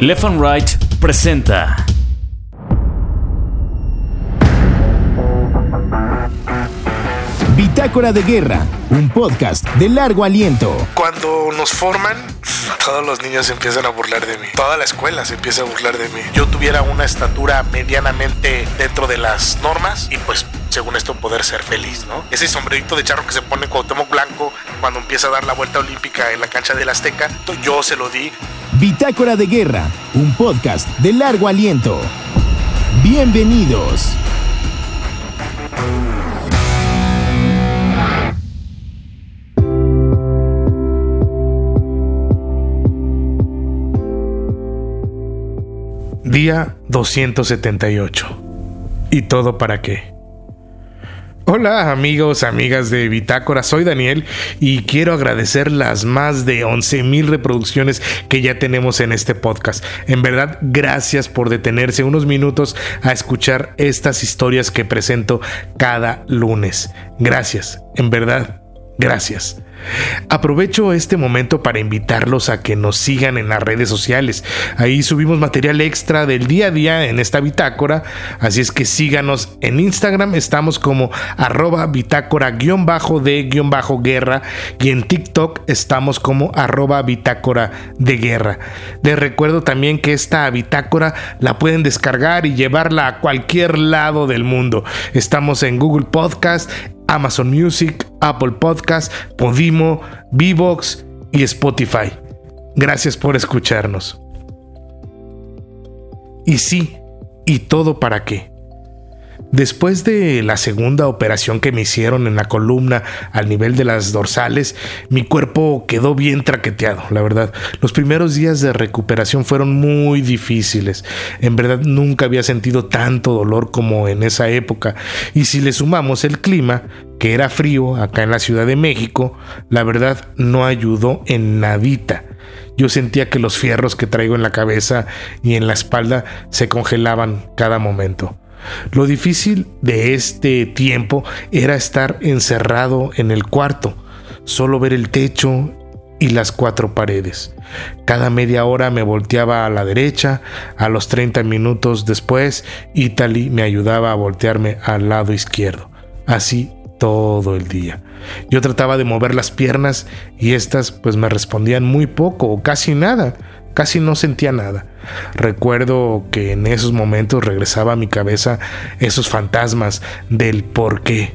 Left and Right presenta. Bitácora de Guerra, un podcast de largo aliento. Cuando nos forman, todos los niños se empiezan a burlar de mí. Toda la escuela se empieza a burlar de mí. Yo tuviera una estatura medianamente dentro de las normas y pues según esto poder ser feliz, ¿no? Ese sombrerito de charro que se pone Cuauhtémoc Blanco cuando empieza a dar la vuelta olímpica en la cancha del Azteca, yo se lo di. Bitácora de Guerra, un podcast de largo aliento. Bienvenidos. Día 278. ¿Y todo para qué? Hola amigos, amigas de Bitácora, soy Daniel y quiero agradecer las más de 11 mil reproducciones que ya tenemos en este podcast. En verdad, gracias por detenerse unos minutos a escuchar estas historias que presento cada lunes. Gracias, en verdad, gracias. Aprovecho este momento para invitarlos a que nos sigan en las redes sociales. Ahí subimos material extra del día a día en esta bitácora, así es que síganos en Instagram, estamos como arroba bitácora-de-guerra y en TikTok estamos como arroba bitácora de guerra. Les recuerdo también que esta bitácora la pueden descargar y llevarla a cualquier lado del mundo. Estamos en Google Podcast, Amazon Music, Apple Podcast, Podimo, Vivox y Spotify. Gracias por escucharnos. Y sí, ¿y todo para qué? Después de la segunda operación que me hicieron en la columna al nivel de las dorsales, mi cuerpo quedó bien traqueteado, la verdad. Los primeros días de recuperación fueron muy difíciles. En verdad nunca había sentido tanto dolor como en esa época. Y si le sumamos el clima, que era frío acá en la Ciudad de México, la verdad no ayudó en nadita. Yo sentía que los fierros que traigo en la cabeza y en la espalda se congelaban cada momento. Lo difícil de este tiempo era estar encerrado en el cuarto, solo ver el techo y las cuatro paredes. Cada media hora me volteaba a la derecha, a los 30 minutos después, Italy me ayudaba a voltearme al lado izquierdo. Así todo el día. Yo trataba de mover las piernas y estas pues me respondían muy poco o casi nada. Casi no sentía nada. Recuerdo que en esos momentos regresaba a mi cabeza esos fantasmas del por qué.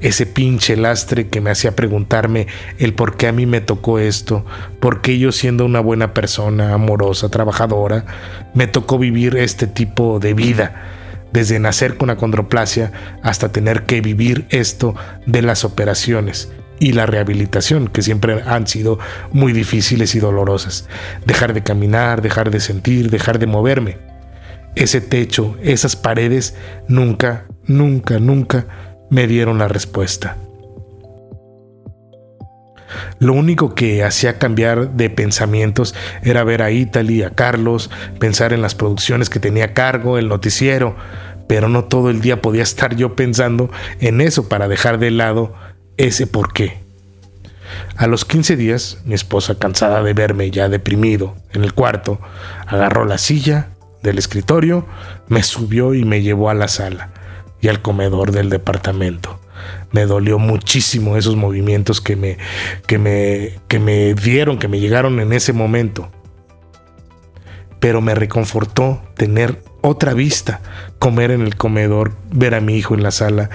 Ese pinche lastre que me hacía preguntarme el por qué a mí me tocó esto, por qué yo siendo una buena persona, amorosa, trabajadora, me tocó vivir este tipo de vida, desde nacer con acondroplasia hasta tener que vivir esto de las operaciones y la rehabilitación, que siempre han sido muy difíciles y dolorosas. Dejar de caminar, dejar de sentir, dejar de moverme. Ese techo, esas paredes, nunca, nunca, nunca me dieron la respuesta. Lo único que hacía cambiar de pensamientos era ver a Italy, a Carlos, pensar en las producciones que tenía a cargo, el noticiero, pero no todo el día podía estar yo pensando en eso para dejar de lado ese por qué. A los 15 días, mi esposa, cansada de verme ya deprimido en el cuarto, agarró la silla del escritorio, me subió y me llevó a la sala y al comedor del departamento. Me dolió muchísimo esos movimientos que me, que me, que me dieron, que me llegaron en ese momento. Pero me reconfortó tener otra vista, comer en el comedor, ver a mi hijo en la sala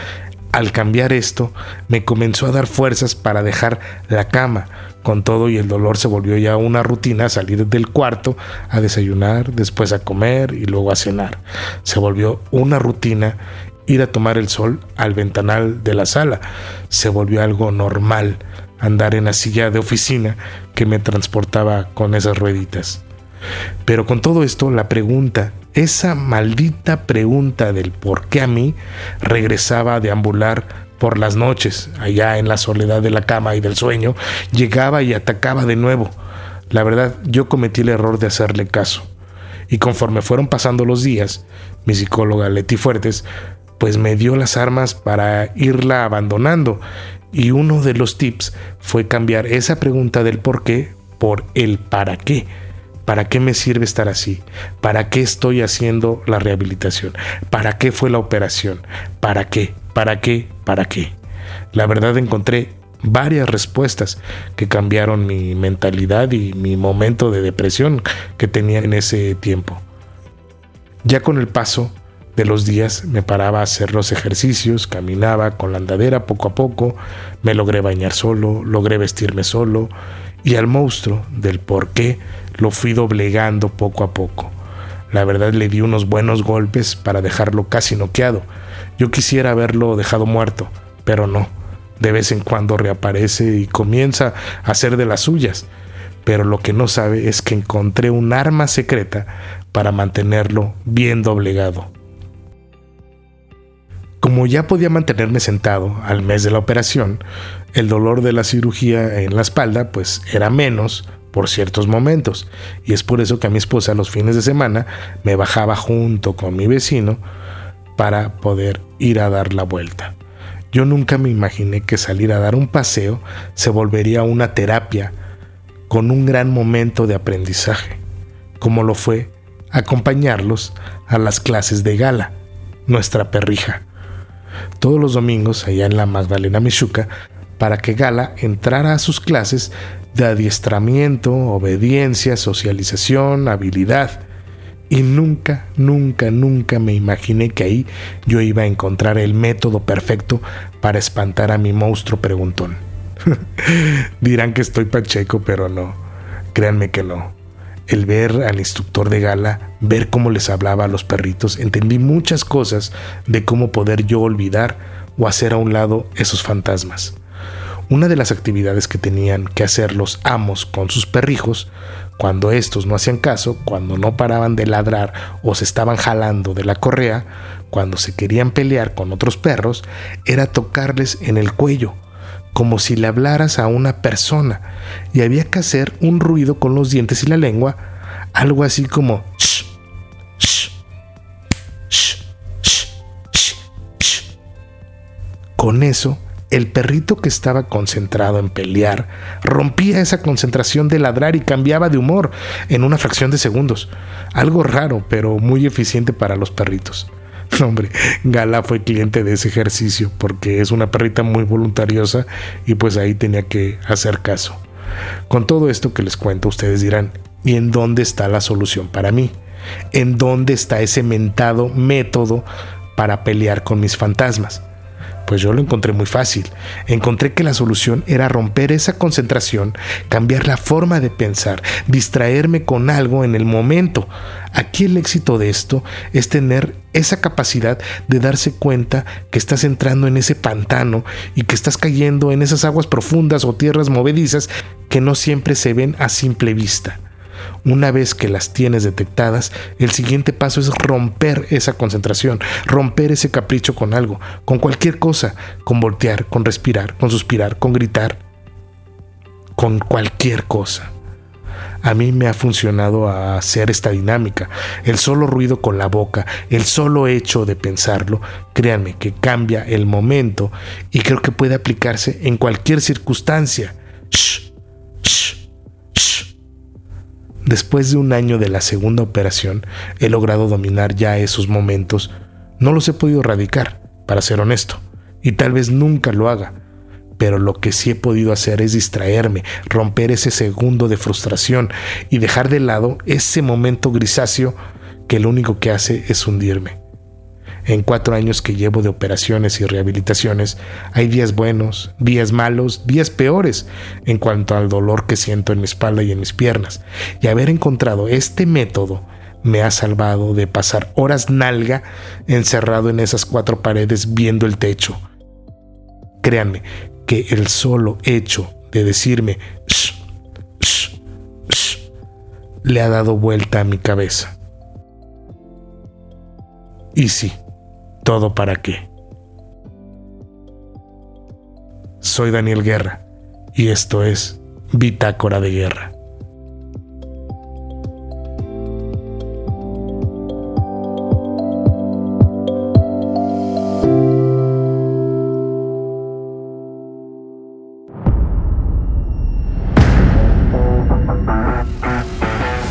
al cambiar esto, me comenzó a dar fuerzas para dejar la cama. Con todo y el dolor se volvió ya una rutina salir del cuarto a desayunar, después a comer y luego a cenar. Se volvió una rutina ir a tomar el sol al ventanal de la sala. Se volvió algo normal andar en la silla de oficina que me transportaba con esas rueditas. Pero con todo esto, la pregunta esa maldita pregunta del por qué a mí regresaba a deambular por las noches, allá en la soledad de la cama y del sueño, llegaba y atacaba de nuevo. La verdad, yo cometí el error de hacerle caso. Y conforme fueron pasando los días, mi psicóloga Leti Fuertes, pues me dio las armas para irla abandonando. Y uno de los tips fue cambiar esa pregunta del por qué por el para qué ¿Para qué me sirve estar así? ¿Para qué estoy haciendo la rehabilitación? ¿Para qué fue la operación? ¿Para qué? ¿Para qué? ¿Para qué? La verdad encontré varias respuestas que cambiaron mi mentalidad y mi momento de depresión que tenía en ese tiempo. Ya con el paso de los días me paraba a hacer los ejercicios, caminaba con la andadera poco a poco, me logré bañar solo, logré vestirme solo y al monstruo del por qué lo fui doblegando poco a poco. La verdad le di unos buenos golpes para dejarlo casi noqueado. Yo quisiera haberlo dejado muerto, pero no. De vez en cuando reaparece y comienza a hacer de las suyas. Pero lo que no sabe es que encontré un arma secreta para mantenerlo bien doblegado. Como ya podía mantenerme sentado al mes de la operación, el dolor de la cirugía en la espalda pues era menos por ciertos momentos y es por eso que a mi esposa los fines de semana me bajaba junto con mi vecino para poder ir a dar la vuelta. Yo nunca me imaginé que salir a dar un paseo se volvería una terapia con un gran momento de aprendizaje, como lo fue acompañarlos a las clases de gala, nuestra perrija todos los domingos allá en la Magdalena Michuca para que Gala entrara a sus clases de adiestramiento, obediencia, socialización, habilidad. Y nunca, nunca, nunca me imaginé que ahí yo iba a encontrar el método perfecto para espantar a mi monstruo preguntón. Dirán que estoy pacheco, pero no. Créanme que no el ver al instructor de gala, ver cómo les hablaba a los perritos, entendí muchas cosas de cómo poder yo olvidar o hacer a un lado esos fantasmas. Una de las actividades que tenían que hacer los amos con sus perrijos, cuando estos no hacían caso, cuando no paraban de ladrar o se estaban jalando de la correa, cuando se querían pelear con otros perros, era tocarles en el cuello como si le hablaras a una persona y había que hacer un ruido con los dientes y la lengua, algo así como Con eso, el perrito que estaba concentrado en pelear rompía esa concentración de ladrar y cambiaba de humor en una fracción de segundos. Algo raro, pero muy eficiente para los perritos. hombre, Gala fue cliente de ese ejercicio porque es una perrita muy voluntariosa y pues ahí tenía que hacer caso. Con todo esto que les cuento, ustedes dirán, ¿y en dónde está la solución para mí? ¿En dónde está ese mentado método para pelear con mis fantasmas? Pues yo lo encontré muy fácil. Encontré que la solución era romper esa concentración, cambiar la forma de pensar, distraerme con algo en el momento. Aquí el éxito de esto es tener esa capacidad de darse cuenta que estás entrando en ese pantano y que estás cayendo en esas aguas profundas o tierras movedizas que no siempre se ven a simple vista. Una vez que las tienes detectadas, el siguiente paso es romper esa concentración, romper ese capricho con algo, con cualquier cosa, con voltear, con respirar, con suspirar, con gritar, con cualquier cosa. A mí me ha funcionado hacer esta dinámica. El solo ruido con la boca, el solo hecho de pensarlo, créanme que cambia el momento y creo que puede aplicarse en cualquier circunstancia. Después de un año de la segunda operación, he logrado dominar ya esos momentos. No los he podido erradicar, para ser honesto, y tal vez nunca lo haga, pero lo que sí he podido hacer es distraerme, romper ese segundo de frustración y dejar de lado ese momento grisáceo que lo único que hace es hundirme. En cuatro años que llevo de operaciones y rehabilitaciones, hay días buenos, días malos, días peores en cuanto al dolor que siento en mi espalda y en mis piernas. Y haber encontrado este método me ha salvado de pasar horas nalga encerrado en esas cuatro paredes viendo el techo. Créanme que el solo hecho de decirme shh, shh, shh, le ha dado vuelta a mi cabeza. Y sí, ¿Todo para qué? Soy Daniel Guerra y esto es Bitácora de Guerra.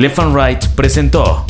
Left and Right presentó